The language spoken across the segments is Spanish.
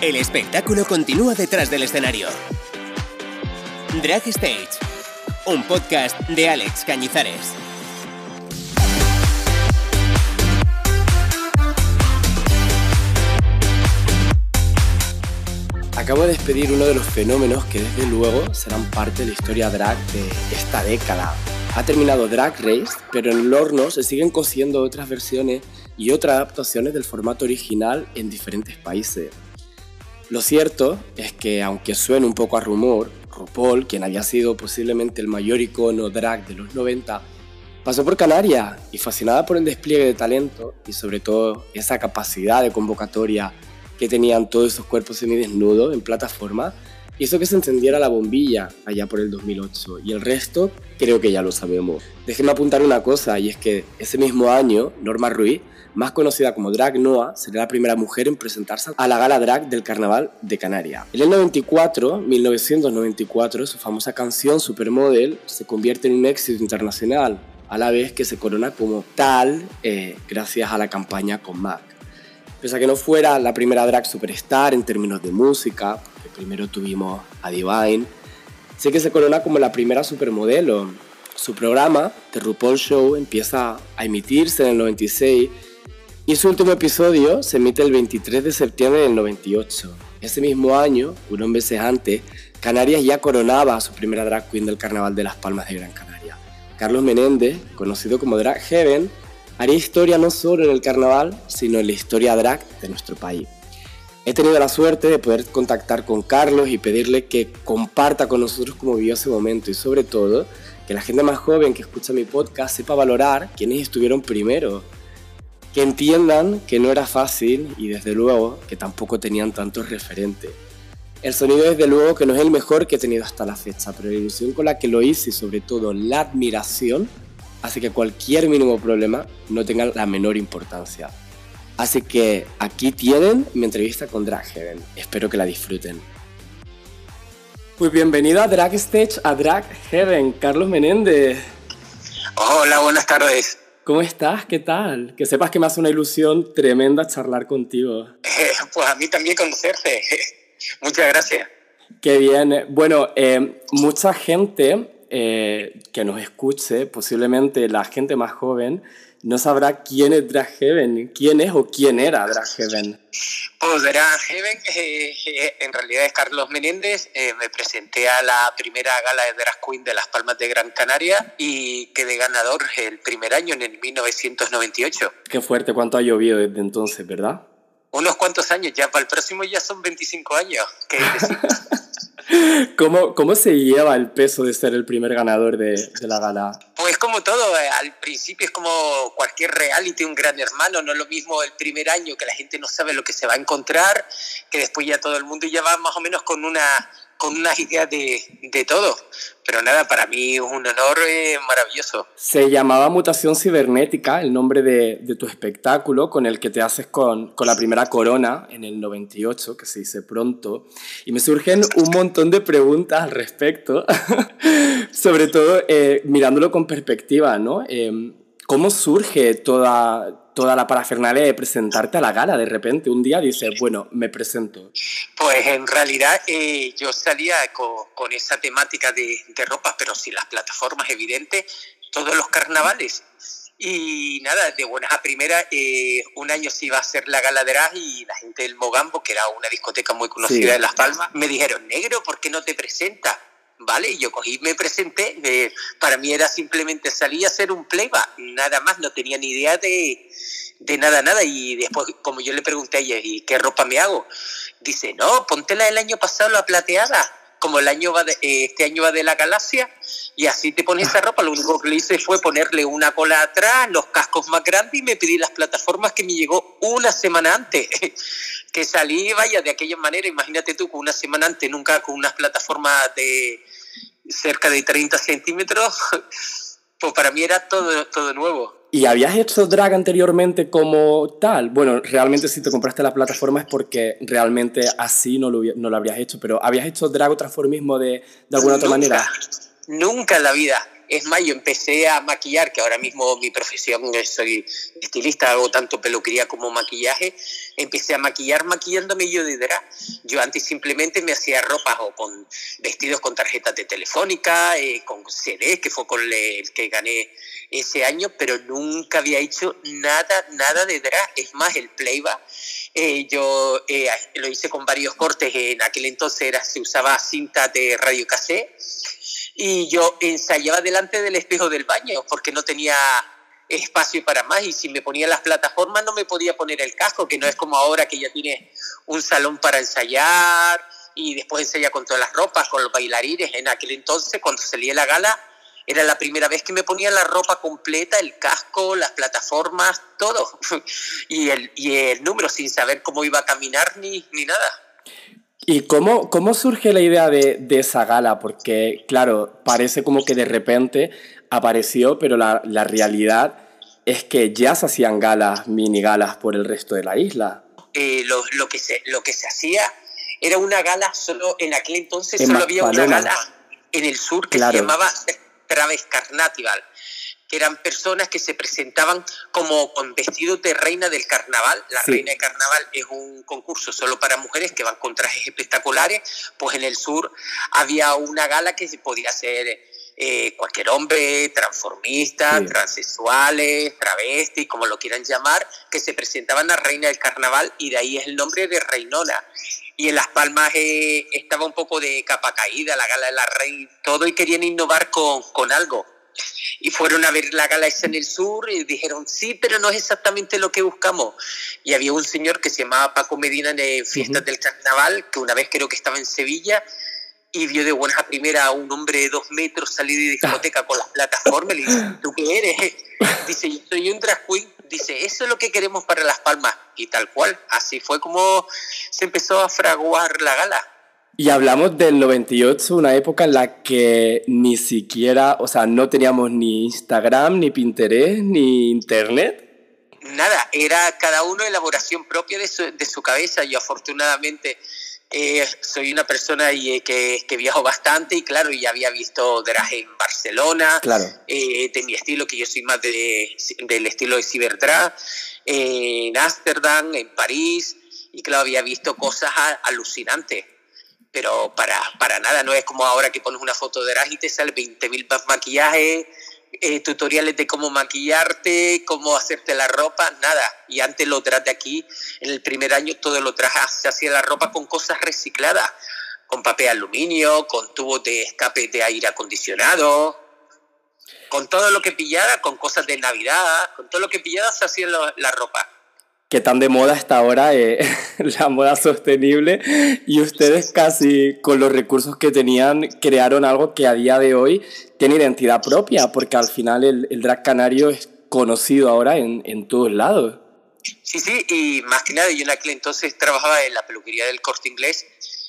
El espectáculo continúa detrás del escenario. Drag Stage, un podcast de Alex Cañizares. Acabo de despedir uno de los fenómenos que desde luego serán parte de la historia drag de esta década. Ha terminado Drag Race, pero en el horno se siguen cosiendo otras versiones y otras adaptaciones del formato original en diferentes países. Lo cierto es que, aunque suene un poco a rumor, RuPaul, quien había sido posiblemente el mayor icono drag de los 90, pasó por Canarias y fascinada por el despliegue de talento y sobre todo esa capacidad de convocatoria que tenían todos esos cuerpos semidesnudos en plataforma, hizo que se encendiera la bombilla allá por el 2008 y el resto creo que ya lo sabemos. Déjenme apuntar una cosa y es que ese mismo año Norma Ruiz más conocida como Drag Noah, será la primera mujer en presentarse a la gala drag del Carnaval de Canarias. En el 94, 1994, su famosa canción Supermodel se convierte en un éxito internacional, a la vez que se corona como tal eh, gracias a la campaña con Mac. Pese a que no fuera la primera drag superstar en términos de música, porque primero tuvimos a Divine, sé que se corona como la primera supermodelo. Su programa, The RuPaul Show, empieza a emitirse en el 96 y su último episodio se emite el 23 de septiembre del 98. Ese mismo año, unos meses antes, Canarias ya coronaba a su primera drag queen del Carnaval de las Palmas de Gran Canaria. Carlos Menéndez, conocido como Drag Heaven, haría historia no solo en el carnaval, sino en la historia drag de nuestro país. He tenido la suerte de poder contactar con Carlos y pedirle que comparta con nosotros cómo vivió ese momento y sobre todo que la gente más joven que escucha mi podcast sepa valorar quiénes estuvieron primero que entiendan que no era fácil y desde luego que tampoco tenían tantos referentes. El sonido desde luego que no es el mejor que he tenido hasta la fecha, pero la ilusión con la que lo hice y sobre todo la admiración hace que cualquier mínimo problema no tenga la menor importancia. Así que aquí tienen mi entrevista con Drag Heaven. Espero que la disfruten. Pues bienvenido a Drag Stage, a Drag Heaven, Carlos Menéndez. Hola, buenas tardes. ¿Cómo estás? ¿Qué tal? Que sepas que me hace una ilusión tremenda charlar contigo. pues a mí también conocerte. Muchas gracias. Qué bien. Bueno, eh, mucha gente eh, que nos escuche, posiblemente la gente más joven, no sabrá quién es Drag Heaven, quién es o quién era Drag Heaven. Pues Drag Heaven eh, eh, en realidad es Carlos Menéndez. Eh, me presenté a la primera gala de Drag Queen de Las Palmas de Gran Canaria y quedé ganador el primer año en el 1998. Qué fuerte, cuánto ha llovido desde entonces, ¿verdad? Unos cuantos años, ya para el próximo ya son 25 años. ¿Qué ¿Cómo, ¿Cómo se lleva el peso de ser el primer ganador de, la gala? Pues como todo, eh, al principio es como cualquier reality, un gran hermano, no es lo mismo el primer año que la gente no sabe lo que se va a encontrar, que después ya todo el mundo ya va más o menos con una con unas ideas de, de, todo. Pero nada, para mí es un honor eh, maravilloso. Se llamaba Mutación Cibernética, el nombre de, de tu espectáculo, con el que te haces con, con, la primera corona en el 98, que se dice pronto. Y me surgen un montón de preguntas al respecto, sobre todo eh, mirándolo con perspectiva, ¿no? Eh, ¿Cómo surge toda, toda la parafernalia de presentarte a la gala. De repente, un día dices, bueno, me presento. Pues en realidad eh, yo salía con, con esa temática de, de, ropa, pero sin las plataformas evidentes, todos los carnavales. Y nada, de buenas a primeras, eh, un año se iba a hacer la gala de Drag y la gente del Mogambo, que era una discoteca muy conocida sí. de Las Palmas, me dijeron, negro, ¿por qué no te presentas? ¿Vale? Yo cogí me presenté. Para mí era simplemente salir a hacer un playback, nada más, no tenía ni idea de, de nada, nada. Y después, como yo le pregunté a ella, ¿y qué ropa me hago? Dice, no, póntela el año pasado, la plateada. Como el año va eh, este año va de la galaxia, y así te pones esa ropa. Lo único que le hice fue ponerle una cola atrás, los cascos más grandes y me pedí las plataformas que me llegó una semana antes. que salí, vaya, de aquella manera, imagínate tú, con una semana antes, nunca con unas plataformas de cerca de 30 centímetros, pues para mí era todo, todo nuevo. ¿Y habías hecho drag anteriormente como tal? Bueno, realmente si te compraste la plataforma es porque realmente así no lo, no lo habrías hecho, pero ¿habías hecho drag o transformismo de, de alguna nunca, otra manera? Nunca en la vida. Es más, yo empecé a maquillar, que ahora mismo mi profesión soy estilista, hago tanto peluquería como maquillaje. Empecé a maquillar maquillándome yo de drag. Yo antes simplemente me hacía ropas o con vestidos con tarjetas de telefónica, eh, con CD, que fue con el que gané ese año, pero nunca había hecho nada, nada de drag. Es más, el playback, eh, yo eh, lo hice con varios cortes, en aquel entonces era, se usaba cinta de radio cassette, y yo ensayaba delante del espejo del baño, porque no tenía espacio para más y si me ponía las plataformas no me podía poner el casco, que no es como ahora que ya tiene un salón para ensayar y después ensaya con todas las ropas, con los bailarines. En aquel entonces, cuando salía la gala, era la primera vez que me ponía la ropa completa, el casco, las plataformas, todo. y, el, y el número sin saber cómo iba a caminar ni, ni nada. ¿Y cómo, cómo surge la idea de, de, esa gala? Porque, claro, parece como que de repente apareció, pero la, la realidad es que ya se hacían galas, mini galas por el resto de la isla. Eh, lo, lo, que se, lo que se hacía era una gala solo, en aquel entonces solo había una gala en el sur que se llamaba Traves Carnatival, que eran personas que se presentaban como con vestidos de reina del carnaval. La reina del carnaval es un concurso solo para mujeres que van con trajes espectaculares, pues en el sur había una gala que se podía hacer eh, cualquier hombre, transformista, transexuales, travesti, como lo quieran llamar, que se presentaban a Reina del Carnaval y de ahí es el nombre de Reinona. Y en Las Palmas eh, estaba un poco de capa caída, la gala de la Reina, todo, y querían innovar con, con algo y fueron a ver la gala esa en el sur y dijeron, sí, pero no es exactamente lo que buscamos. Y había un señor que se llamaba Paco Medina de Fiestas del Carnaval, que una vez creo que estaba en Sevilla y vio de buenas a primera a un hombre de dos metros salir de discoteca con las plataformas y le dice, ¿tú qué eres? Dice, yo soy un drag queen. Dice, eso es lo que queremos para Las Palmas. Y tal cual, así fue como se empezó a fraguar la gala. Y hablamos del 98, una época en la que ni siquiera, o sea, no teníamos ni Instagram, ni Pinterest, ni Internet. Nada, era cada uno elaboración propia de su, de su cabeza. Yo afortunadamente eh, soy una persona y, eh, que, que, viajo bastante y claro, ya había visto drag en Barcelona, claro. eh, de mi estilo, que yo soy más de, del estilo de ciberdrag, en Ámsterdam, en París, y claro, había visto cosas alucinantes. Pero para, para nada, no es como ahora que pones una foto de drag y te sale 20.000 más maquillajes, eh, tutoriales de cómo maquillarte, cómo hacerte la ropa, nada. Y antes lo traje aquí, en el primer año todo lo traje, se hacía la ropa con cosas recicladas, con papel aluminio, con tubos de escape de aire acondicionado, con todo lo que pillara, con cosas de Navidad, con todo lo que pillara se hacía la ropa que tan de moda está ahora eh, la moda sostenible. Y ustedes casi con los recursos que tenían crearon algo que a día de hoy tiene identidad propia porque al final el, el drag canario es conocido ahora en, en, todos lados. Sí, sí, y más que nada yo en aquel entonces trabajaba en la peluquería del corte inglés.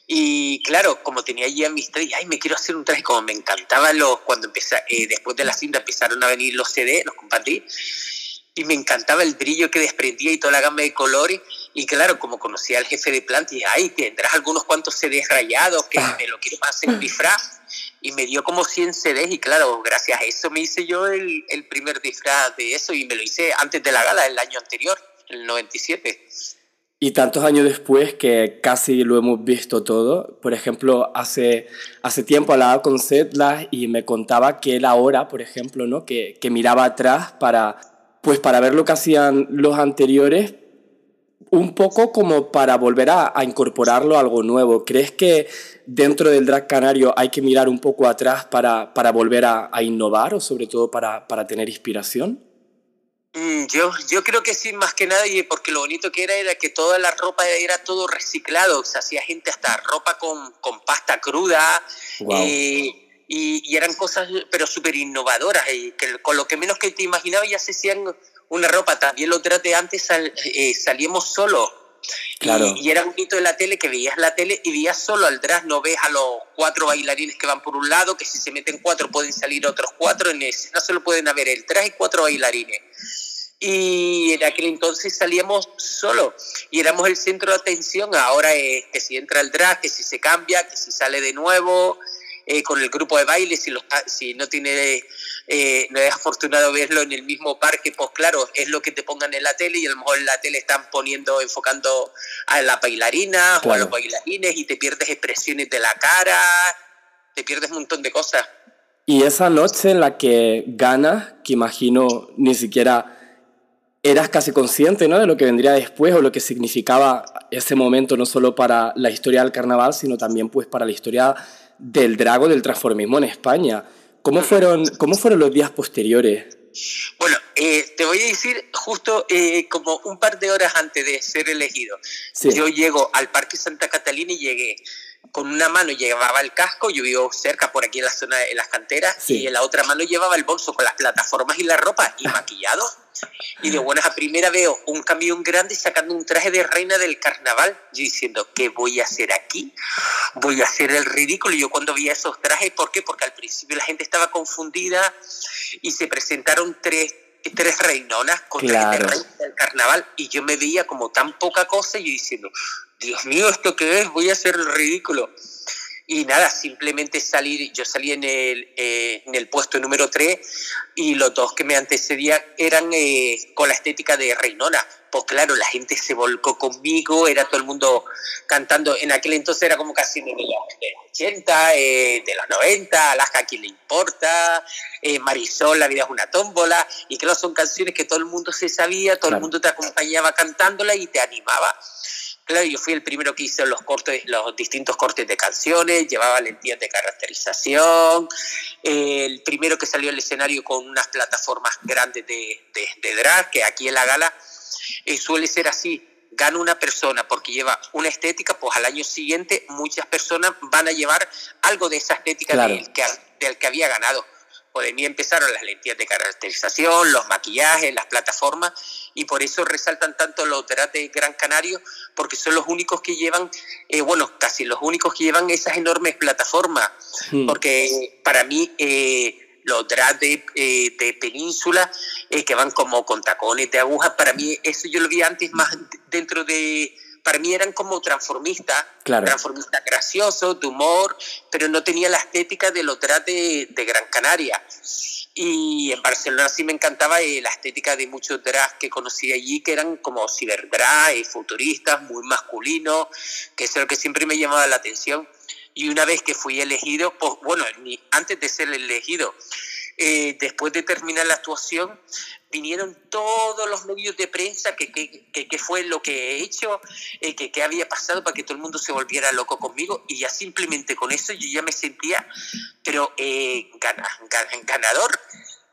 Y claro, como tenía ya amistad, y ay, me quiero hacer un traje, como me encantaba los, cuando empecé, eh, después de la cinta empezaron a venir los CD, los compartí, y me encantaba el brillo que desprendía y toda la gama de colores. Y claro, como conocía al jefe de planta, y ay, tendrás algunos cuantos CDs rayados que me lo quiero más en disfraz. Y me dio como 100 CDs, y claro, gracias a eso me hice yo el, el primer disfraz de eso, y me lo hice antes de la gala, el año anterior, el 97. Y tantos años después que casi lo hemos visto todo. Por ejemplo, hace, hace tiempo hablaba con Setla y me contaba que él ahora, por ejemplo, ¿no? que, que miraba atrás para pues para ver lo que hacían los anteriores, un poco como para volver a, incorporarlo a algo nuevo. ¿Crees que dentro del drag canario hay que mirar un poco atrás para, para volver a, innovar o sobre todo para, para tener inspiración? Mm, yo, yo creo que sí, más que nada, y porque lo bonito que era era que toda la ropa era todo reciclado, se hacía gente hasta ropa con, con pasta cruda. Eh, y, eran cosas, pero súper innovadoras, y que con lo que menos que te imaginaba ya se hacían una ropa. También los de antes eh, salíamos solo. Claro. Y, era un hito de la tele que veías la tele y veías solo al drag, no ves a los cuatro bailarines que van por un lado, que si se meten cuatro pueden salir otros cuatro, en ese no solo pueden haber el drag y cuatro bailarines. Y en aquel entonces salíamos solo y éramos el centro de atención. Ahora es que si entra el drag, que si se cambia, que si sale de nuevo, eh, con el grupo de baile, si, si no tiene, eh, no es afortunado verlo en el mismo parque, pues claro, es lo que te pongan en la tele y a lo mejor en la tele están poniendo, enfocando a la bailarina o a los bailarines y te pierdes expresiones de la cara, te pierdes un montón de cosas. Y esa noche en la que ganas, que imagino ni siquiera eras casi consciente ¿no? de lo que vendría después o lo que significaba ese momento no solo para la historia del carnaval, sino también pues para la historia del drago, del transformismo en España. ¿Cómo fueron, cómo fueron los días posteriores? Bueno, eh, te voy a decir justo eh, como un par de horas antes de ser elegido. Yo llego al Parque Santa Catalina y llegué con una mano llevaba el casco, yo vivo cerca por aquí en la zona de las canteras, y en la otra mano llevaba el bolso con las plataformas y la ropa y maquillado. Y de buenas a primera veo un camión grande sacando un traje de reina del carnaval. Yo diciendo, ¿qué voy a hacer aquí? Voy a hacer el ridículo. Y yo cuando vi esos trajes, ¿por qué? Porque al principio la gente estaba confundida y se presentaron tres tres reinonas con traje de reina del carnaval y yo me veía como tan poca cosa y yo diciendo, Dios mío, ¿esto qué es? Voy a hacer el ridículo. Y nada, simplemente salir, yo salí en el, eh, en el puesto número 3 y los dos que me antecedían eran eh, con la estética de Reinona. Pues claro, la gente se volcó conmigo, era todo el mundo cantando. En aquel entonces era como casi de los 80, eh, de los 90, Alaska, ¿a quién le importa? Marisol, La vida es una tómbola. Y claro, son canciones que todo el mundo se sabía, todo el mundo te acompañaba cantándola y te animaba. Claro, yo fui el primero que hizo los cortes, los distintos cortes de canciones, llevaba lentillas de caracterización, el primero que salió al escenario con unas plataformas grandes de, de, drag, que aquí en la gala eh, suele ser así, gana una persona porque lleva una estética, pues al año siguiente muchas personas van a llevar algo de esa estética del, que, del que había ganado. De mí empezaron las lentillas de caracterización, los maquillajes, las plataformas, y por eso resaltan tanto los drag de Gran Canario, porque son los únicos que llevan, eh, bueno, casi los únicos que llevan esas enormes plataformas, hmm. porque para mí eh, los drag de, eh, de península, que van como con tacones de aguja, para mí eso yo lo vi antes más dentro de para mí eran como transformistas, transformistas graciosos, de humor, pero no tenía la estética de los drag de, de Gran Canaria. Y en Barcelona sí me encantaba eh, la estética de muchos drags que conocí allí, que eran como ciberdrag, y futuristas, muy masculinos, que es lo que siempre me llamaba la atención. Y una vez que fui elegido, pues bueno, ni antes de ser elegido, eh, después de terminar la actuación, vinieron todos los medios de prensa que, que, fue lo que he hecho, eh, que, que, había pasado para que todo el mundo se volviera loco conmigo y ya simplemente con eso yo ya me sentía, pero eh, ganador.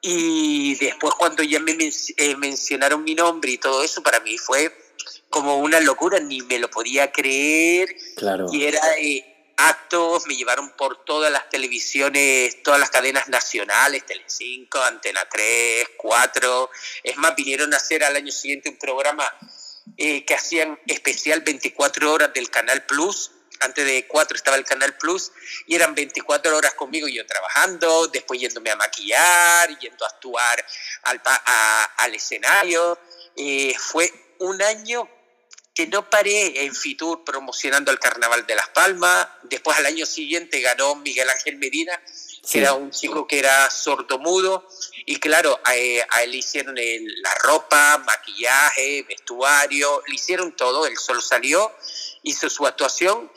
Y después cuando ya me eh, mencionaron mi nombre y todo eso, para mí fue como una locura, ni me lo podía creer. Claro. Y era actos, me llevaron por todas las televisiones, todas las cadenas nacionales, Telecinco, Antena 3, 4. Es más, vinieron a hacer al año siguiente un programa eh, que hacían especial 24 horas del Canal Plus. Antes de 4 estaba el Canal Plus y eran 24 horas conmigo yo trabajando, después yéndome a maquillar, yendo a actuar al, al escenario. Eh, fue un año que no paré en Fitur promocionando el Carnaval de Las Palmas. Después al año siguiente ganó Miguel Ángel Medina, que era un chico que era sordomudo. Y claro, a, él le hicieron la ropa, maquillaje, vestuario, le hicieron todo. Él solo salió, hizo su actuación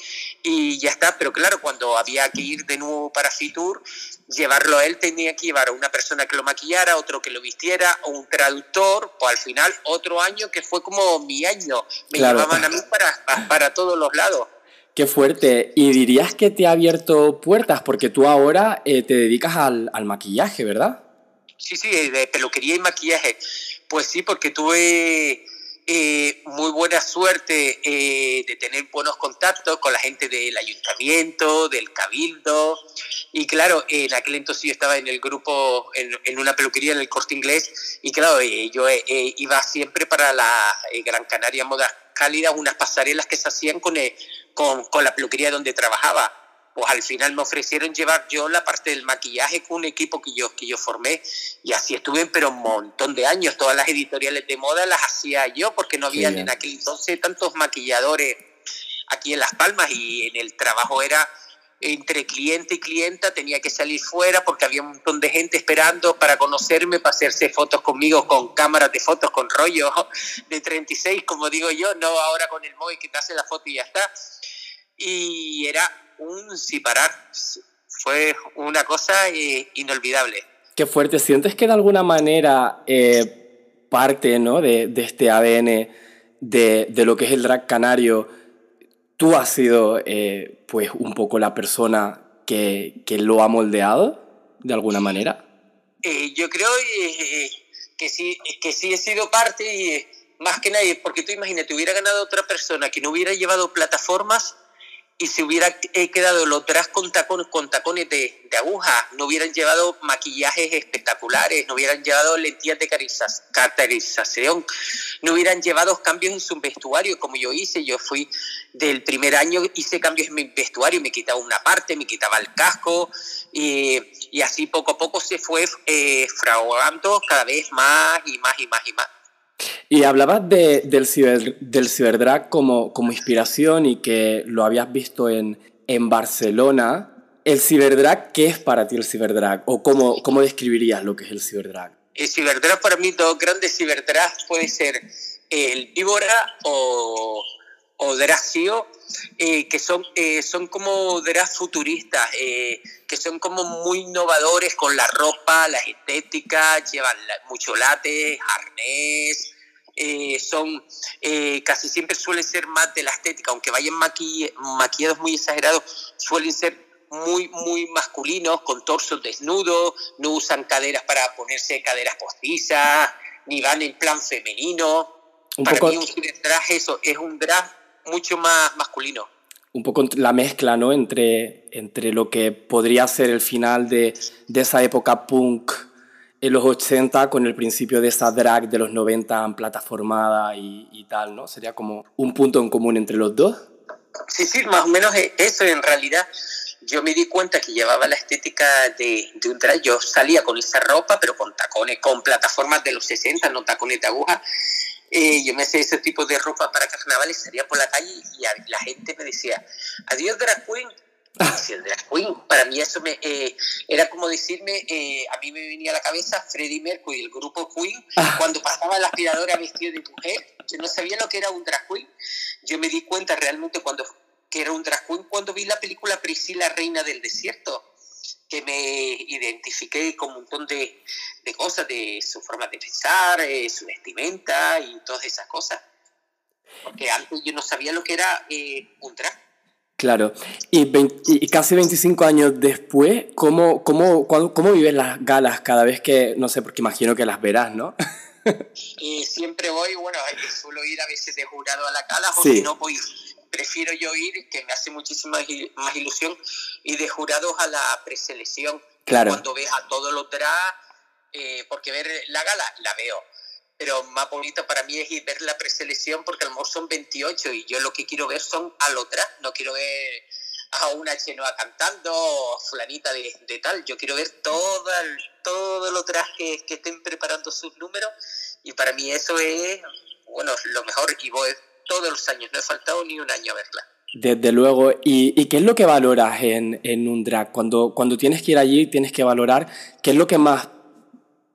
y ya está. Pero claro, cuando había que ir de nuevo para Fitur, llevarlo a él tenía que llevar a una persona que lo maquillara, otro que lo vistiera, o un traductor, o al final otro año que fue como mi año. Me llevaban a mí para, para todos los lados. Qué fuerte. Y dirías que te ha abierto puertas, porque tú ahora eh, te dedicas al, al, maquillaje, ¿verdad? Sí, sí, de peluquería y maquillaje. Pues sí, porque tuve eh, muy buena suerte eh, de tener buenos contactos con la gente del ayuntamiento, del cabildo. Y claro, en aquel entonces yo estaba en el grupo, en, una peluquería en el corte inglés. Y claro, eh, yo iba siempre para la Gran Canaria Moda Cálida, unas pasarelas que se hacían con, con, con la peluquería donde trabajaba pues al final me ofrecieron llevar yo la parte del maquillaje con un equipo que yo, que yo formé y así estuve pero un montón de años. Todas las editoriales de moda las hacía yo porque no había en aquel entonces tantos maquilladores aquí en Las Palmas y en el trabajo era entre cliente y clienta tenía que salir fuera porque había un montón de gente esperando para conocerme, para hacerse fotos conmigo con cámaras de fotos, con rollo de 36, como digo yo, no ahora con el móvil que te hace la foto y ya está. Y era un parar, fue una cosa eh, inolvidable. Qué fuerte, ¿sientes que de alguna manera eh, parte ¿no? de, de, este ADN de, de lo que es el drag canario? tú has sido eh, pues un poco la persona que, que, lo ha moldeado de alguna manera? Yo creo que, sí, que sí he sido parte y más que nadie, porque tú imagínate, hubiera ganado otra persona que no hubiera llevado plataformas y si hubiera eh, quedado los tacones, con tacones de, de, aguja, no hubieran llevado maquillajes espectaculares, no hubieran llevado lentillas de caracterización, no hubieran llevado cambios en su vestuario como yo hice. Yo fui del primer año, hice cambios en mi vestuario, me quitaba una parte, me quitaba el casco y, y así poco a poco se fue eh, fraguando cada vez más y más y más y más. Y hablabas de, del, ciber, del ciberdrag como, como inspiración y que lo habías visto en, en Barcelona. ¿El ciberdrag qué es para ti el ciberdrag? ¿O cómo, cómo describirías lo que es el ciberdrag? El ciberdrag para mí, dos grandes ciberdrags puede ser el víbora o, o Dracio, eh, que son, eh, son como drags futuristas, eh, que son como muy innovadores con la ropa, las estéticas, llevan mucho late, arnés, eh, son eh, casi siempre suelen ser más de la estética, aunque vayan maqui maquillados muy exagerados, suelen ser muy, muy masculinos, con torsos desnudos, no usan caderas para ponerse caderas postizas, ni van en plan femenino. Un para poco... mí un drag eso, es un drag mucho más masculino. Un poco la mezcla, ¿no? Entre, entre lo que podría ser el final de, de esa época punk en los 80 con el principio de esa drag de los 90 en plataformada y, y, tal, ¿no? Sería como un punto en común entre los dos. Sí, sí, más o menos eso en realidad. Yo me di cuenta que llevaba la estética de, de un drag. Yo salía con esa ropa, pero con tacones, con plataformas de los 60, no tacones de aguja. Eh, yo me hacía ese tipo de ropa para carnavales, salía por la calle y la gente me decía, adiós drag queen, el drag queen, para mí eso me, eh, era como decirme, eh, a mí me venía a la cabeza Freddie Mercury, el grupo Queen, ah. cuando pasaba la aspiradora vestido de mujer, yo no sabía lo que era un drag queen. Yo me di cuenta realmente cuando que era un drag queen cuando vi la película Priscila, Reina del Desierto, que me identifiqué con un montón de, de cosas, de su forma de pensar, eh, su vestimenta y todas esas cosas. Porque antes yo no sabía lo que era eh, un drag. Claro. Y, 20, y, casi 25 años después, ¿cómo, cómo, cómo vives las galas cada vez que, no sé, porque imagino que las verás, ¿no? y siempre voy, bueno, suelo ir a veces de jurado a la gala, o sí. si no voy, prefiero yo ir, que me hace muchísima más ilusión, y de jurados a la preselección. Claro. Cuando ves a todos los drag, eh, porque ver la gala la veo, pero más bonito para mí es ir ver la preselección porque a lo mejor son 28 y yo lo que quiero ver son a otras, no quiero ver a una chenoa cantando o fulanita de, de, tal, yo quiero ver todo todos los trajes que estén preparando sus números y para mí eso es, bueno, lo mejor y voy todos los años, no he faltado ni un año a verla. Desde luego. ¿Y, ¿Y, qué es lo que valoras en, en un drag? Cuando, cuando tienes que ir allí, tienes que valorar qué es lo que más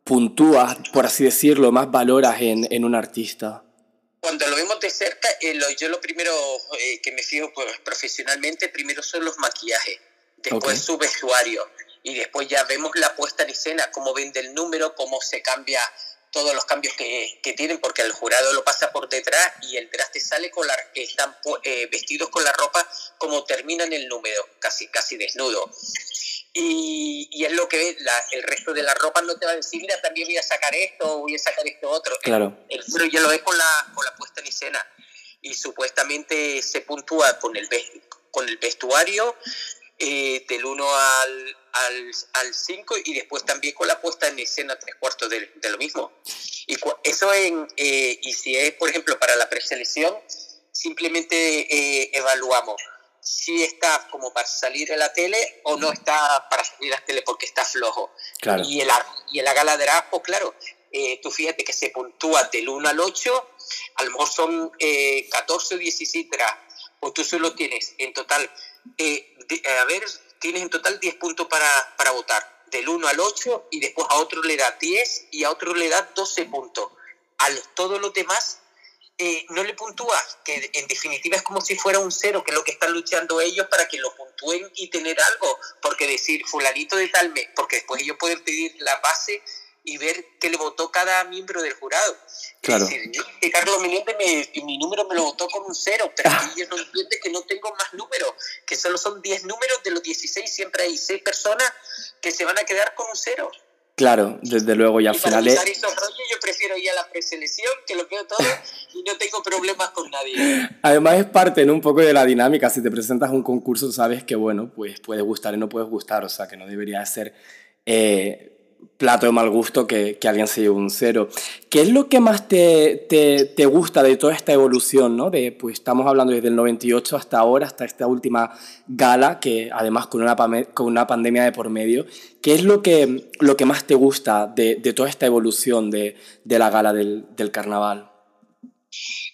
puntúas, por así decirlo, más valoras en, en un artista? Cuando lo vemos de cerca, eh, lo, yo lo primero eh, que me fijo pues, profesionalmente, primero son los maquillajes, después okay. su vestuario y después ya vemos la puesta en escena, cómo vende el número, cómo se cambia todos los cambios que, que tienen, porque el jurado lo pasa por detrás y el traste sale con la, están eh, vestidos con la ropa como terminan el número, casi, casi desnudo. Y, y, es lo que la, el resto de la ropa no te va a decir, mira, también voy a sacar esto, voy a sacar esto otro. Claro. El, el ya lo ves con la, con la puesta en escena. Y supuestamente se puntúa con el, con el vestuario eh, del 1 al, al, al 5 y después también con la puesta en escena tres cuartos de, de lo mismo. Y eso en, eh, y si es, por ejemplo, para la preselección, simplemente eh, evaluamos si está como para salir en la tele o no está para salir a la tele porque está flojo. Claro. Y, en la, y en la gala de Erasmus, claro, eh, tú fíjate que se puntúa del 1 al 8, a lo mejor son eh, 14 o 16 drag, pues tú solo tienes en total, eh, a ver, tienes en total 10 puntos para, para votar, del 1 al 8, y después a otro le da 10 y a otro le da 12 puntos. A todos los demás eh, no le puntúa, que en definitiva es como si fuera un cero, que es lo que están luchando ellos para que lo puntúen y tener algo, porque decir fulanito de tal mes, porque después ellos pueden pedir la base y ver qué le votó cada miembro del jurado. Claro. decir, que Carlos Menéndez mi número me lo votó con un cero, pero ah. ellos no entienden que no tengo más números, que solo son 10 números, de los 16 siempre hay 6 personas que se van a quedar con un cero. Claro, desde luego, y al final es... yo prefiero ir a la preselección, que lo veo todo y no tengo problemas con nadie. Además es parte ¿no? un poco de la dinámica, si te presentas a un concurso sabes que, bueno, pues puedes gustar y no puedes gustar, o sea, que no debería ser... Eh, plato de mal gusto que, que, alguien se lleve un cero. ¿Qué es lo que más te, te, te, gusta de toda esta evolución? ¿no? De, pues estamos hablando desde el 98 hasta ahora, hasta esta última gala, que además con una, con una pandemia de por medio. ¿Qué es lo que, lo que más te gusta de, de toda esta evolución de, de la gala del, del carnaval?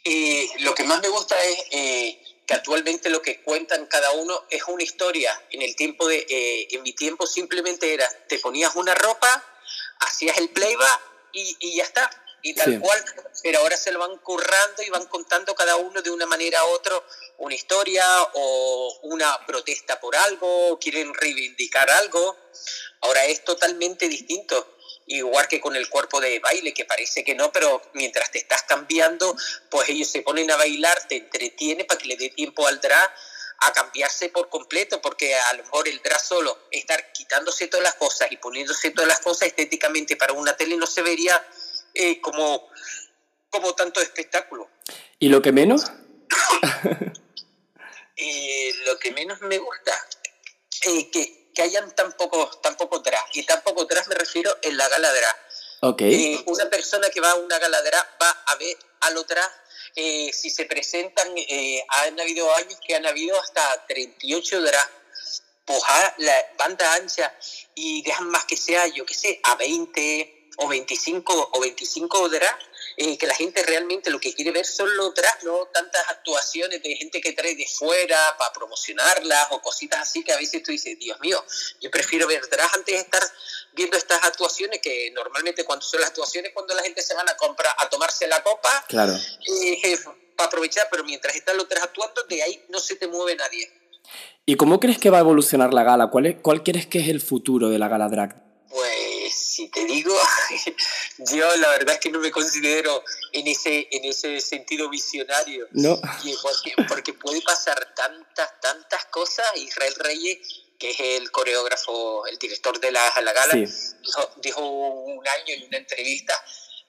Eh, lo que más me gusta es eh, que actualmente lo que cuentan cada uno es una historia. En el tiempo de, eh, en mi tiempo simplemente era, te ponías una ropa, hacías el playback y, y ya está. Y tal cual, pero ahora se lo van currando y van contando cada uno de una manera u otra una historia o una protesta por algo, quieren reivindicar algo. Ahora es totalmente distinto igual que con el cuerpo de baile, que parece que no, pero mientras te estás cambiando, pues ellos se ponen a bailar, te entretiene para que le dé tiempo al drag a cambiarse por completo, porque a lo mejor el drag solo, estar quitándose todas las cosas y poniéndose todas las cosas estéticamente para una tele no se vería eh, como, como tanto espectáculo. ¿Y lo que menos? eh, lo que menos me gusta, eh, que que hayan tan poco drag. Y tan poco drag me refiero en la gala drag. Okay. Eh, una persona que va a una gala drag va a ver al otra eh, si se presentan, eh, han habido años que han habido hasta 38 drag. Pues la banda ancha y dejan más que sea, yo qué sé, a 20 o 25 o 25 drag eh, que la gente realmente lo que quiere ver son los drag, no tantas actuaciones de gente que trae de fuera para promocionarlas o cositas así que a veces tú dices, Dios mío, yo prefiero ver drag antes de estar viendo estas actuaciones que normalmente cuando son las actuaciones cuando la gente se van a comprar a tomarse la copa claro. Eh, para aprovechar, pero mientras están los tres actuando de ahí no se te mueve nadie. ¿Y cómo crees que va a evolucionar la gala? ¿Cuál, es, cuál crees que es el futuro de la gala drag? Si te digo, yo la verdad es que no me considero en ese, en ese sentido visionario. No. Porque, puede pasar tantas, tantas cosas. Israel Reyes, que es el coreógrafo, el director de la, la gala, dijo, un año en una entrevista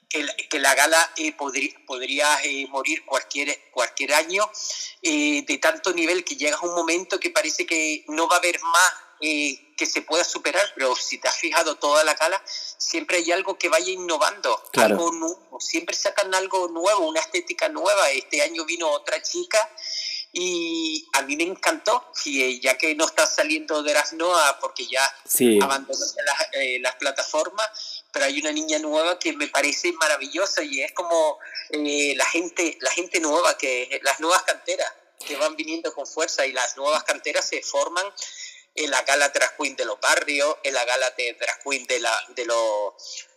que la, que la gala eh, podría, podría eh, morir cualquier, cualquier año eh, de tanto nivel que llega un momento que parece que no va a haber más que se pueda superar, pero si te has fijado toda la cala, siempre hay algo que vaya innovando, algo nuevo, siempre sacan algo nuevo, una estética nueva. Este año vino otra chica y a mí me encantó, y ya que no está saliendo de las NOA porque ya abandonó las, eh, las, plataformas, pero hay una niña nueva que me parece maravillosa y es como eh, la gente la gente nueva, que las nuevas canteras que van viniendo con fuerza y las nuevas canteras se forman en la gala drag de los barrios, en la gala de drag de, la, de, los,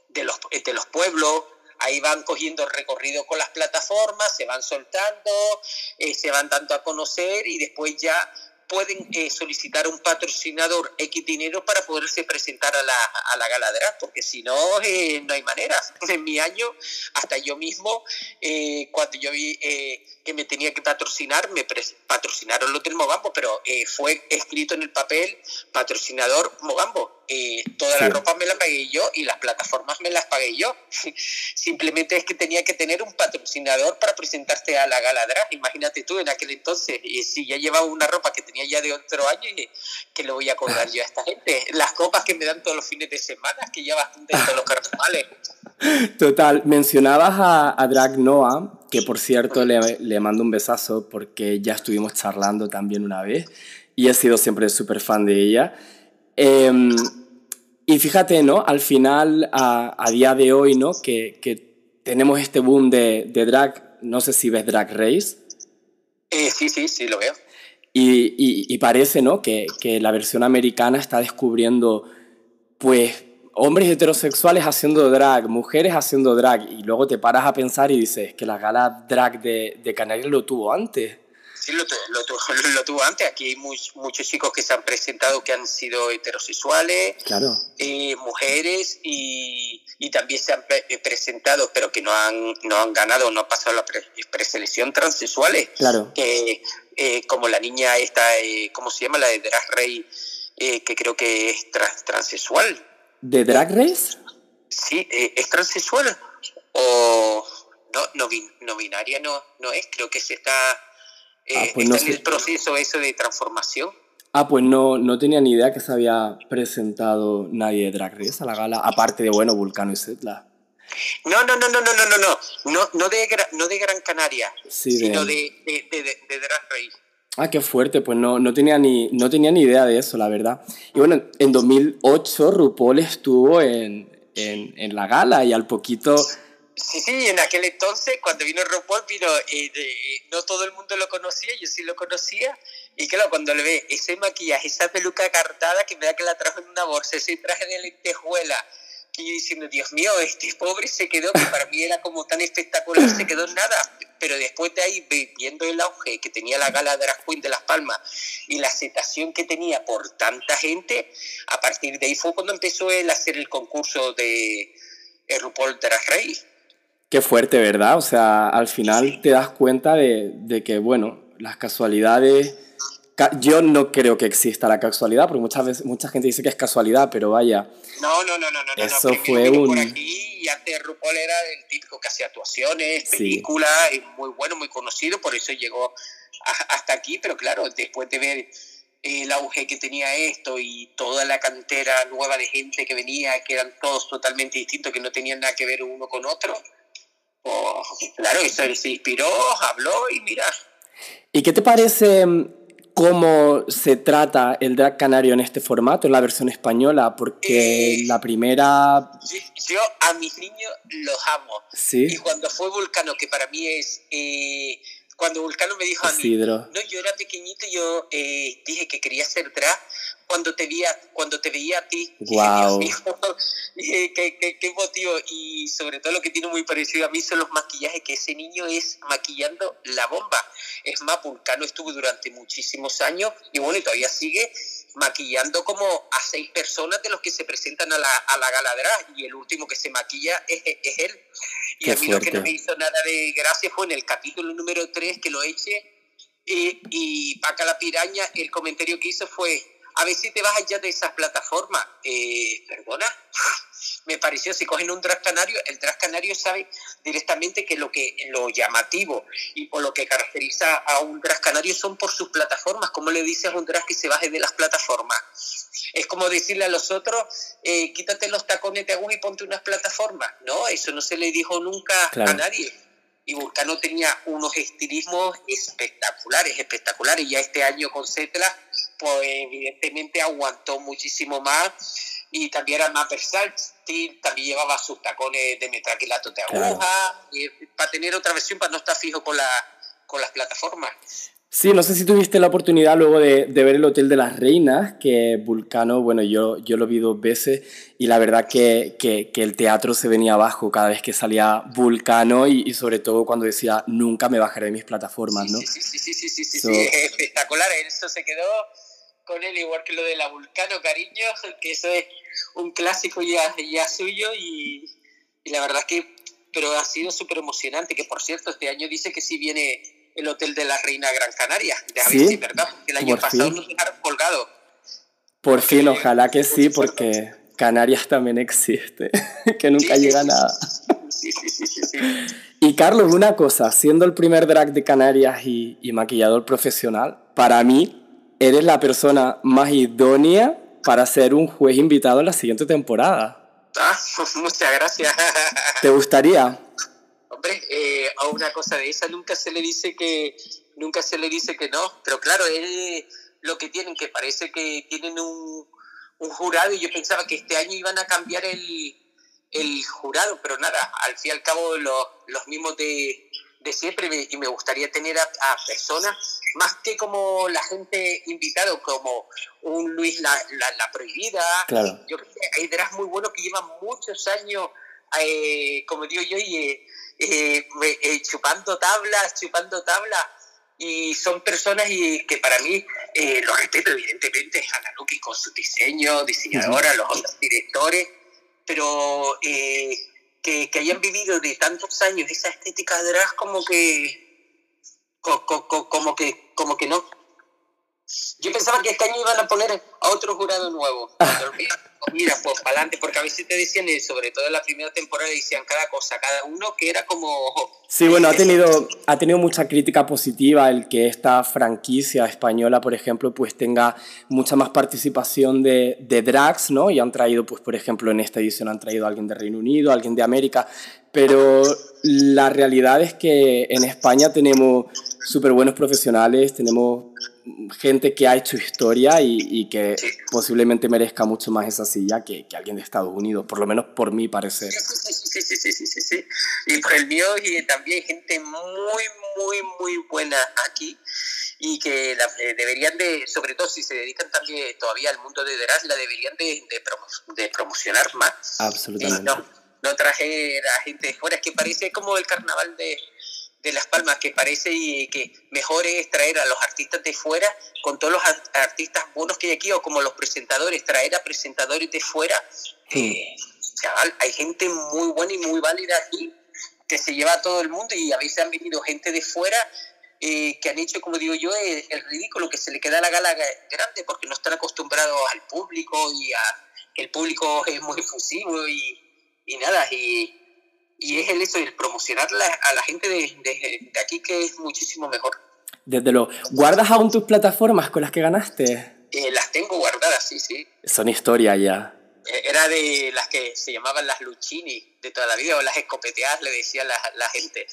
de, los, de los pueblos. Ahí van cogiendo recorrido con las plataformas, se van soltando, eh, se van dando a conocer y después ya pueden eh, solicitar un patrocinador X dinero para poderse presentar a la, a la gala drag, porque si no, eh, no hay manera. En mi año, hasta yo mismo, cuando yo vi que me tenía que patrocinar, me patrocinaron los del Mogambo, pero eh, fue escrito en el papel patrocinador Mogambo. Eh, toda la ropa me la pagué yo y las plataformas me las pagué yo. Simplemente es que tenía que tener un patrocinador para presentarte a la gala drag. Imagínate tú en aquel entonces, y si ya llevaba una ropa que tenía ya de otro año, y que le voy a cobrar yo a esta gente. Las copas que me dan todos los fines de semana, que ya bastante de los carnavales. Total, mencionabas a, a Drag Noah que por cierto le, le, mando un besazo porque ya estuvimos charlando también una vez y he sido siempre súper fan de ella. Em, y fíjate, ¿no? Al final, a, a día de hoy, ¿no? Que, que tenemos este boom de, de, drag, no sé si ves Drag Race. Eh, sí, sí, sí, lo veo. Y, parece, ¿no? Que, que, la versión americana está descubriendo, pues, hombres heterosexuales haciendo drag, mujeres haciendo drag, y luego te paras a pensar y dices que la gala drag de, de Canarias lo tuvo antes. Sí, lo, lo, tuvo antes. Aquí hay muchos chicos que se han presentado que han sido heterosexuales, claro. Eh, mujeres, y, y, también se han eh, presentado, pero que no han, no han ganado, no han pasado la preselección transexuales. Claro. Que, eh, como la niña esta, ¿cómo se llama? La de Drag Race, que creo que es trans, transexual. ¿De Drag Race? Sí, es transexual. O no, no, no binaria no, no es, creo que se está ah, eh, pues está en el proceso eso de transformación. Ah, pues no, no tenía ni idea que se había presentado nadie de Drag Race a la gala, aparte de, bueno, Vulcano y Setla. No, no, no, no, no, no, no, no, no, no, de, no de Gran Canaria, sino de, de, de, Drag Race. Ah, qué fuerte, pues no, no, tenía ni, no tenía ni idea de eso, la verdad. Y bueno, en 2008 RuPaul estuvo en, en, en la gala y al poquito Sí, sí, en aquel entonces, cuando vino RuPaul, vino, eh, eh, no todo el mundo lo conocía, yo sí lo conocía, y claro, cuando le ve ese maquillaje, esa peluca cartada, que me da que la trajo en una bolsa, ese traje de lentejuela, y yo diciendo, Dios mío, este pobre se quedó, que para mí era como tan espectacular, se quedó en nada, pero después de ahí, viendo el auge que tenía la gala de Queen de Las Palmas, y la aceptación que tenía por tanta gente, a partir de ahí fue cuando empezó él a hacer el concurso de RuPaul Drag Race Qué fuerte, ¿verdad? O sea, al final te das cuenta de, de, que, bueno, las casualidades... Yo no creo que exista la casualidad, porque muchas veces mucha gente dice que es casualidad, pero vaya. No, no, no, no, no. Eso no, fue un. Por aquí y antes RuPaul era el típico que hacía actuaciones, películas, es muy bueno, muy conocido, por eso llegó hasta aquí, pero claro, después de ver el auge que tenía esto y toda la cantera nueva de gente que venía, que eran todos totalmente distintos, que no tenían nada que ver uno con otro, claro, eso se inspiró, habló y mira. ¿Y qué te parece mm, cómo se trata el drag canario en este formato, en la versión española? Porque eh, la primera... Yo, a mis niños los amo. ¿Sí? Y cuando fue Vulcano, que para mí es... Eh, cuando Vulcano me dijo a mí, no, yo era pequeñito yo eh, dije que quería ser drag, cuando te veía, cuando te veía a ti. Wow. Dije, qué, qué, qué, motivo. Y sobre todo lo que tiene muy parecido a mí son los maquillajes, que ese niño es maquillando la bomba. Es más, Vulcano estuvo durante muchísimos años y bueno, y todavía sigue maquillando como a seis personas de los que se presentan a la, a la galadra y el último que se maquilla es, es él. Y a mí lo que no me hizo nada de gracia fue en el capítulo número 3 que lo eche y, y Paca la Piraña, el comentario que hizo fue, a ver si te vas allá de esas plataformas. Eh, perdona, me pareció, si cogen un drag canario, el drag canario sabe directamente que lo, que lo llamativo y por lo que caracteriza a un drag canario son por sus plataformas. como le dices a un drag que se baje de las plataformas? Es como decirle a los otros, eh, quítate los tacones de agua y ponte unas plataformas. No, eso no se le dijo nunca a nadie y Vulcano tenía unos estilismos espectaculares, espectaculares. Ya este año con Cetla, pues evidentemente aguantó muchísimo más y también era más versátil, también llevaba sus tacones de metraquilato de aguja, para tener otra versión, para no estar fijo con, la, con las plataformas. Sí, no sé si tuviste la oportunidad luego de, de, ver el Hotel de las Reinas, que Vulcano, bueno, yo, yo lo vi dos veces y la verdad que, que, que el teatro se venía abajo cada vez que salía Vulcano y, y, sobre todo cuando decía nunca me bajaré de mis plataformas, ¿no? Sí, sí, sí, sí, sí, sí, sí, espectacular, eso se quedó con él igual que lo de la Vulcano, cariño, que eso es un clásico ya, ya suyo y, y la verdad que, pero ha sido súper emocionante, que por cierto este año dice que sí viene el Hotel de la Reina Gran Canaria, de ¿Sí? ¿verdad? el año pasado nos dejaron colgado. Por fin, ojalá que sí, porque Canarias también existe, que nunca llega nada. Sí, sí, sí, sí, Y Carlos, una cosa, siendo el primer drag de Canarias y, y maquillador profesional, para mí eres la persona más idónea para ser un juez invitado en la siguiente temporada. Ah, muchas gracias. ¿Te gustaría? Hombre, eh, a una cosa de esa nunca se le dice que nunca se le dice que no, pero claro, es lo que tienen, que parece que tienen un, un jurado y yo pensaba que este año iban a cambiar el, el jurado, pero nada, al fin y al cabo los, los mismos de, de siempre y me gustaría tener a, personas más que como la gente invitada, como un Luis la, la, Prohibida. Yo creo que hay drags muy buenos que llevan muchos años, eh, como digo yo, y, eh, eh, chupando tablas, chupando tablas. Y son personas y que para mí lo respeto, evidentemente, a la Luki con su diseño, diseñadora, los otros directores, pero que, que, hayan vivido de tantos años esa estética de drag como que como que como que no yo pensaba que este año iban a poner a otro jurado nuevo. Mira, pues para adelante, porque a veces te decían, sobre todo en la primera temporada, decían cada cosa, cada uno, que era como... Sí, bueno, ha tenido, ha tenido mucha crítica positiva el que esta franquicia española, por ejemplo, pues tenga mucha más participación de, de drags, ¿no? Y han traído, pues por ejemplo, en esta edición han traído a alguien de Reino Unido, alguien de América, pero la realidad es que en España tenemos súper buenos profesionales, tenemos gente que ha hecho historia y, que posiblemente merezca mucho más esa silla que, que, alguien de Estados Unidos, por lo menos por mi parecer. Sí, sí, sí, sí, sí, sí, sí. Y por el mío y también gente muy, muy, muy buena aquí y que eh, deberían de, sobre todo si se dedican también todavía al mundo de Deras, la deberían de, de, promocionar más. Absolutamente. no, no traje a gente de fuera, es que parece como el carnaval de de Las Palmas, que parece que mejor es traer a los artistas de fuera con todos los artistas buenos que hay aquí, o como los presentadores, traer a presentadores de fuera. Eh, chaval, hay gente muy buena y muy válida aquí que se lleva a todo el mundo y a veces han venido gente de fuera eh, que han hecho, como digo yo, el, ridículo, que se le queda la gala grande porque no están acostumbrados al público y a el público es muy efusivo y, y nada, y y es el eso, el promocionar a la gente de, de, aquí que es muchísimo mejor. Desde lo ¿Guardas aún tus plataformas con las que ganaste? Eh, las tengo guardadas, sí, sí. Son historia ya. Eh, era de las que se llamaban las Luchini de toda la vida, o las escopeteadas, le decía la, la gente.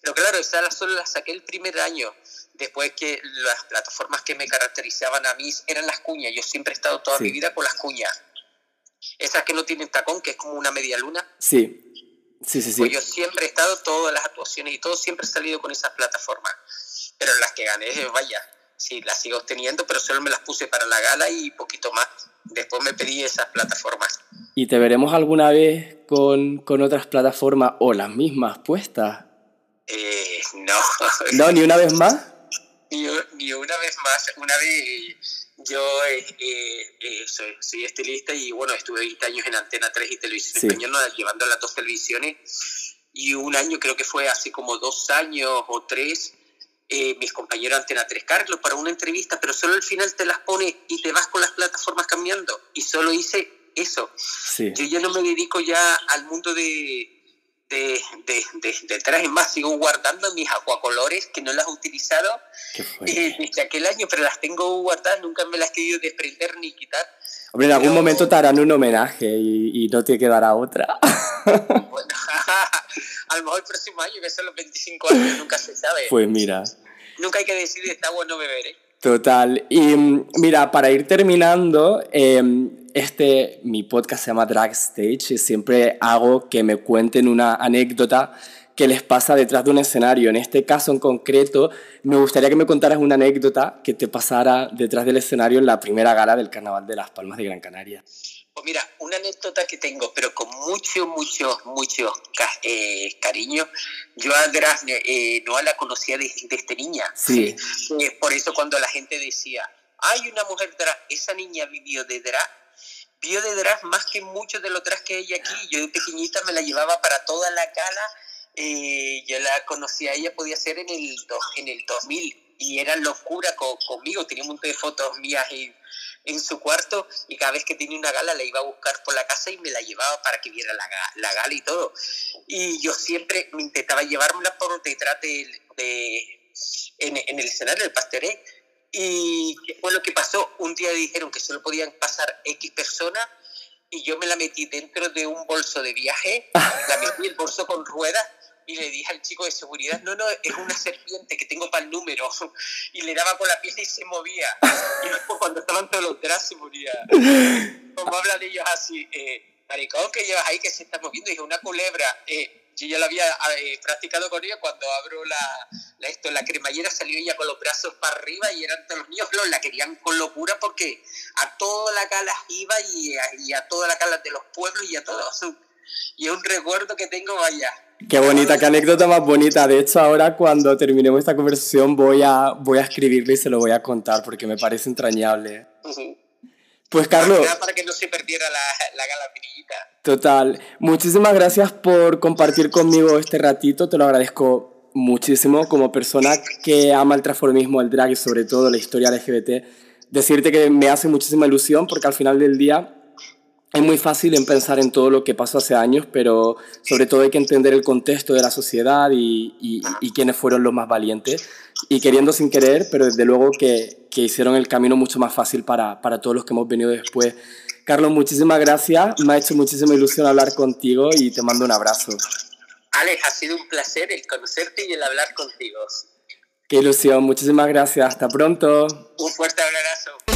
Pero claro, esas solo las saqué el primer año. Después que las plataformas que me caracterizaban a mí eran las cuñas. Yo siempre he estado toda mi vida con las cuñas. Esas que no tienen tacón, que es como una media luna. Sí. Sí, sí, sí. Pues yo siempre he estado, todas las actuaciones y todo, siempre he salido con esas plataformas. Pero las que gané, vaya, sí, las sigo teniendo, pero solo me las puse para la gala y poquito más. Después me pedí esas plataformas. ¿Y te veremos alguna vez con, con otras plataformas o las mismas puestas? Eh, no. ¿No, ni una vez más? Ni, ni una vez más. Una vez yo eh, eh, eh, soy, estilista y bueno, estuve 20 años en Antena 3 y Televisión Española llevando las dos televisiones. Y un año, creo que fue hace como dos años o tres, mis compañeros Antena 3, Carlos, para una entrevista, pero solo al final te las pone y te vas con las plataformas cambiando. Y solo hice eso. Yo ya no me dedico ya al mundo de, de, de, de, trajes más. Sigo guardando mis acuacolores que no las he utilizado eh, desde aquel año, pero las tengo guardadas, nunca me las he querido desprender ni quitar. Hombre, en algún momento te harán un homenaje y, y no te quedará otra. bueno, a lo mejor el próximo año, que son los 25 años, nunca se sabe. Pues mira. Nunca hay que decir está bueno beber, ¿eh? Total. Y mm, mira, para ir terminando, em, este, mi podcast se llama Drag Stage y siempre hago que me cuenten una anécdota que les pasa detrás de un escenario. En este caso en concreto, me gustaría que me contaras una anécdota que te pasara detrás del escenario en la primera gala del Carnaval de Las Palmas de Gran Canaria. Pues mira, una anécdota que tengo, pero con mucho, mucho, mucho eh, cariño. Yo a Drag eh, no la conocía desde de este niña. Sí. Eh, por eso cuando la gente decía, hay una mujer drag, esa niña vivió de drag, vio de más que muchos de los drags que hay aquí. Yo de pequeñita me la llevaba para toda la gala. yo la conocía, ella podía ser en el, en el 2000 y era locura conmigo. Tenía un montón de fotos mías y en su cuarto y cada vez que tenía una gala la iba a buscar por la casa y me la llevaba para que viera la, la gala y todo. Y yo siempre me intentaba llevármela por detrás de, de en, en, el escenario del pastoré. Y ¿qué fue lo que pasó? Un día dijeron que solo podían pasar X personas y yo me la metí dentro de un bolso de viaje, la metí el bolso con ruedas y le dije al chico de seguridad, no, no, es una serpiente que tengo para el número. Y le daba con la pieza y se movía. Y después cuando estaban todos los detrás se moría. Como hablan ellos así, eh, maricón, que llevas ahí que se está moviendo? Y una culebra. Eh, yo ya lo había eh, practicado con ella cuando abro la, la, esto, la cremallera salió ella con los brazos para arriba y eran todos los niños la querían con locura porque a toda la cala iba y a, y a toda la cala de los pueblos y a todos y es un recuerdo que tengo vaya Qué bonita, qué anécdota más bonita. De hecho, ahora cuando terminemos esta conversación voy a, voy a escribirle y se lo voy a contar porque me parece entrañable. Pues Carlos... Para que no se perdiera la, la Total. Muchísimas gracias por compartir conmigo este ratito. Te lo agradezco muchísimo como persona que ama el transformismo, el drag y sobre todo la historia LGBT. Decirte que me hace muchísima ilusión porque al final del día es muy fácil en pensar en todo lo que pasó hace años, pero sobre todo hay que entender el contexto de la sociedad y, y, quiénes fueron los más valientes. Y queriendo sin querer, pero desde luego que, que hicieron el camino mucho más fácil para, para todos los que hemos venido después. Carlos, muchísimas gracias. Me ha hecho muchísima ilusión hablar contigo y te mando un abrazo. Alex, ha sido un placer el conocerte y el hablar contigo. Qué ilusión. Muchísimas gracias. Hasta pronto. Un fuerte abrazo.